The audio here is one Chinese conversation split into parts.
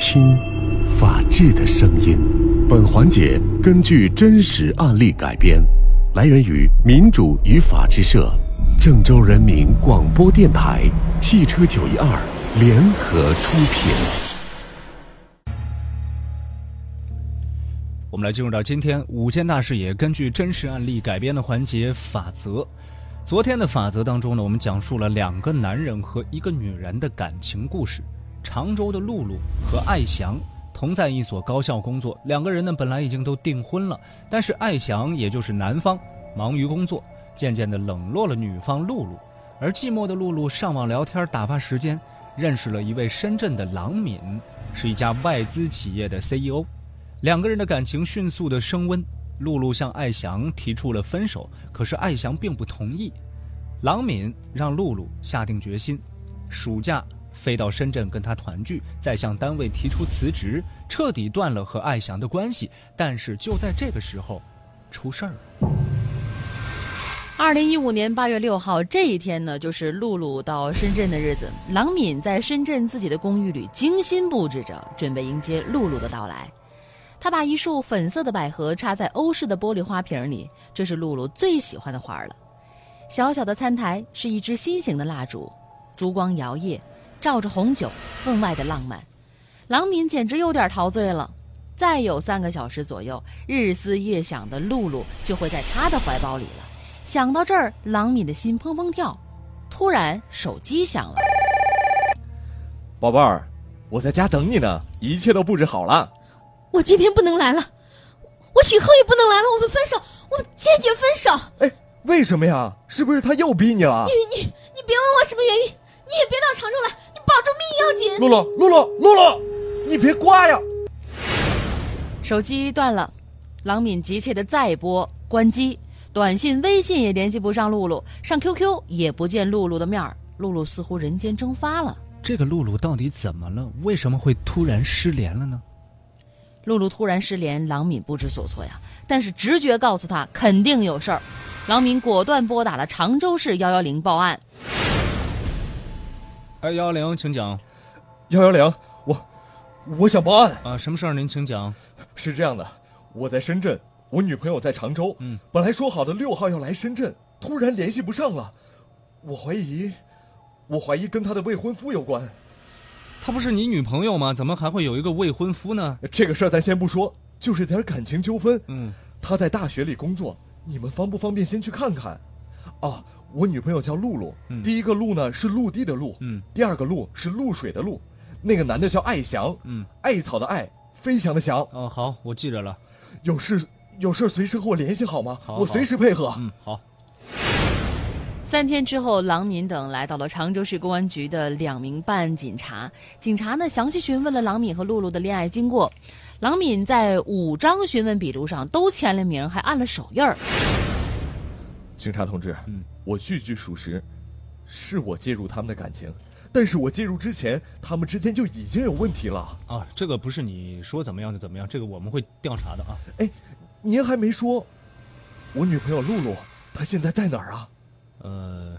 听，法治的声音。本环节根据真实案例改编，来源于民主与法治社、郑州人民广播电台、汽车九一二联合出品。我们来进入到今天五件大视野根据真实案例改编的环节法则。昨天的法则当中呢，我们讲述了两个男人和一个女人的感情故事。常州的露露和艾翔同在一所高校工作，两个人呢本来已经都订婚了，但是艾翔也就是男方。忙于工作，渐渐的冷落了女方露露，而寂寞的露露上网聊天打发时间，认识了一位深圳的郎敏，是一家外资企业的 CEO，两个人的感情迅速的升温，露露向艾翔提出了分手，可是艾翔并不同意，郎敏让露露下定决心，暑假。飞到深圳跟他团聚，再向单位提出辞职，彻底断了和艾翔的关系。但是就在这个时候，出事儿了。二零一五年八月六号这一天呢，就是露露到深圳的日子。郎敏在深圳自己的公寓里精心布置着，准备迎接露露的到来。他把一束粉色的百合插在欧式的玻璃花瓶里，这是露露最喜欢的花了。小小的餐台是一支心形的蜡烛，烛光摇曳。照着红酒，分外的浪漫，郎敏简直有点陶醉了。再有三个小时左右，日思夜想的露露就会在他的怀抱里了。想到这儿，郎敏的心砰砰跳。突然，手机响了。宝贝儿，我在家等你呢，一切都布置好了。我今天不能来了，我以后也不能来了。我们分手，我们坚决分手。哎，为什么呀？是不是他又逼你了？你你你别问我什么原因。你也别到常州来，你保住命要紧。露露，露露，露露，你别挂呀！手机断了，郎敏急切的再拨，关机，短信、微信也联系不上露露，上 QQ 也不见露露的面儿，露露似乎人间蒸发了。这个露露到底怎么了？为什么会突然失联了呢？露露突然失联，郎敏不知所措呀。但是直觉告诉他肯定有事儿，郎敏果断拨打了常州市幺幺零报案。哎，幺幺零，请讲。幺幺零，我我想报案啊，什么事儿？您请讲。是这样的，我在深圳，我女朋友在常州。嗯，本来说好的六号要来深圳，突然联系不上了，我怀疑，我怀疑跟她的未婚夫有关。她不是你女朋友吗？怎么还会有一个未婚夫呢？这个事儿咱先不说，就是点感情纠纷。嗯，她在大学里工作，你们方不方便先去看看？啊。我女朋友叫露露，第一个露呢是陆地的陆，第二个露是露水的露，那个男的叫艾翔，艾草的艾，飞翔的翔。哦，好，我记着了。有事有事随时和我联系好吗？好，我随时配合。嗯，好。三天之后，郎敏等来到了常州市公安局的两名办案警察。警察呢详细询问了郎敏和露露的恋爱经过，郎敏在五张询问笔录上都签了名，还按了手印儿。警察同志，嗯。我句句属实，是我介入他们的感情，但是我介入之前，他们之间就已经有问题了啊！这个不是你说怎么样就怎么样，这个我们会调查的啊！哎，您还没说，我女朋友露露她现在在哪儿啊？呃，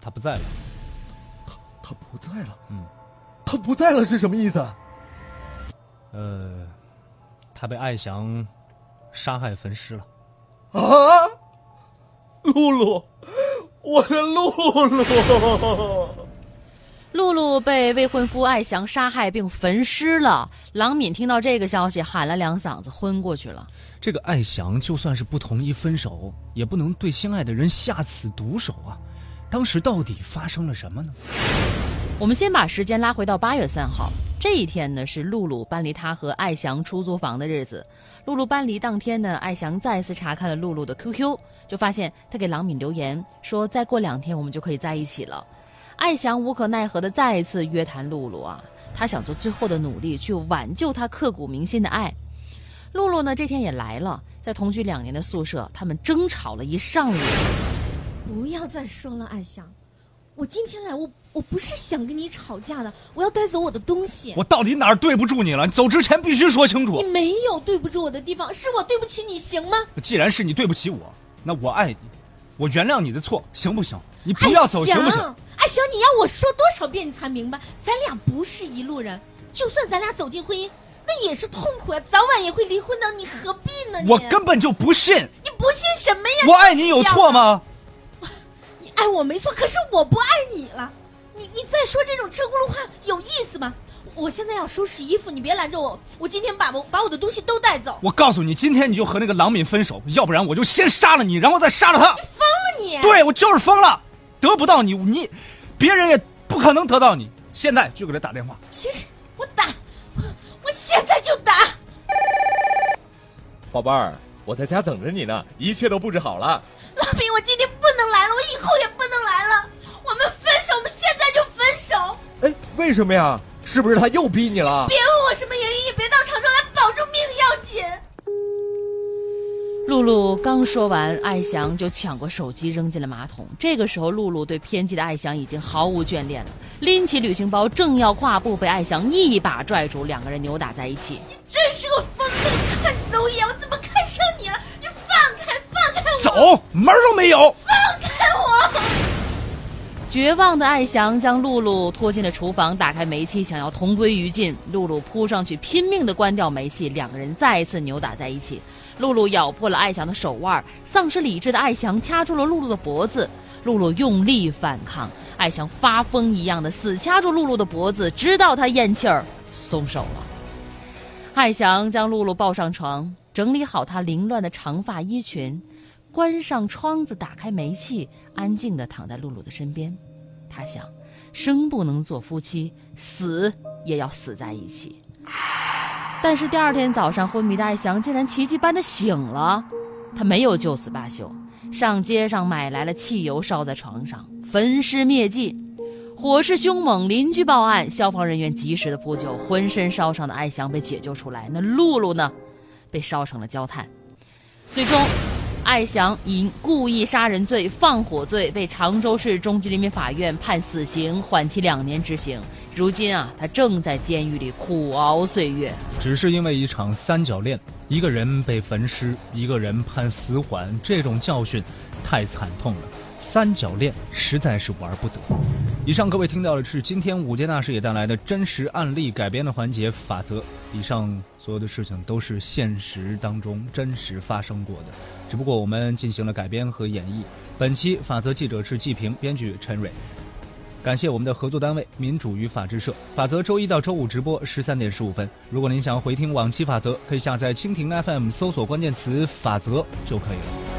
她不在了。她她不在了？嗯，她不在了是什么意思？呃，她被艾翔杀害焚尸了。啊！露露。我的露露，露露被未婚夫艾翔杀害并焚尸了。郎敏听到这个消息，喊了两嗓子，昏过去了。这个艾翔就算是不同意分手，也不能对心爱的人下此毒手啊！当时到底发生了什么呢？我们先把时间拉回到八月三号，这一天呢是露露搬离他和艾翔出租房的日子。露露搬离当天呢，艾翔再次查看了露露的 QQ，就发现他给郎敏留言说：“再过两天我们就可以在一起了。”艾翔无可奈何的再一次约谈露露啊，他想做最后的努力去挽救他刻骨铭心的爱。露露呢这天也来了，在同居两年的宿舍，他们争吵了一上午。不要再说了，艾翔。我今天来，我我不是想跟你吵架的，我要带走我的东西。我到底哪儿对不住你了？你走之前必须说清楚。你没有对不住我的地方，是我对不起你，行吗？既然是你对不起我，那我爱你，我原谅你的错，行不行？你不要走，行不行？阿行，你要我说多少遍你才明白？咱俩不是一路人，就算咱俩走进婚姻，那也是痛苦啊，早晚也会离婚的，你何必呢？我根本就不信。你不信什么呀？我爱你有错吗？我没错，可是我不爱你了。你你再说这种车轱辘话有意思吗？我现在要收拾衣服，你别拦着我。我今天把我把我的东西都带走。我告诉你，今天你就和那个郎敏分手，要不然我就先杀了你，然后再杀了他。你疯了你？对，我就是疯了，得不到你，你，别人也不可能得到你。现在就给他打电话。行行，我打，我现在就打。宝贝儿，我在家等着你呢，一切都布置好了。老斌，我今天不能来了，我以后也不能来了。我们分手，我们现在就分手。哎，为什么呀？是不是他又逼你了？别问我什么原因，也别到常州来，保住命要紧。露露刚说完，艾翔就抢过手机扔进了马桶。这个时候，露露对偏激的艾翔已经毫无眷恋了，拎起旅行包正要跨步，被艾翔一把拽住，两个人扭打在一起。你真是个疯子！看走眼，我怎么走，门都没有！放开我！绝望的艾翔将露露拖进了厨房，打开煤气，想要同归于尽。露露扑上去，拼命的关掉煤气，两个人再一次扭打在一起。露露咬破了艾翔的手腕，丧失理智的艾翔掐住了露露的脖子。露露用力反抗，艾翔发疯一样的死掐住露露的脖子，直到她咽气儿松手了。艾翔将露露抱上床，整理好她凌乱的长发衣裙。关上窗子，打开煤气，安静地躺在露露的身边。他想，生不能做夫妻，死也要死在一起。但是第二天早上，昏迷的艾翔竟然奇迹般的醒了。他没有就此罢休，上街上买来了汽油，烧在床上，焚尸灭迹。火势凶猛，邻居报案，消防人员及时的扑救，浑身烧伤的艾翔被解救出来。那露露呢，被烧成了焦炭。最终。艾翔因故意杀人罪、放火罪被常州市中级人民法院判死刑，缓期两年执行。如今啊，他正在监狱里苦熬岁月。只是因为一场三角恋，一个人被焚尸，一个人判死缓，这种教训太惨痛了。三角恋实在是玩不得。以上各位听到的是今天五件大师也带来的真实案例改编的环节法则。以上所有的事情都是现实当中真实发生过的，只不过我们进行了改编和演绎。本期法则记者是季平，编剧陈蕊。感谢我们的合作单位民主与法制社。法则周一到周五直播十三点十五分。如果您想回听往期法则，可以下载蜻蜓 FM 搜索关键词“法则”就可以了。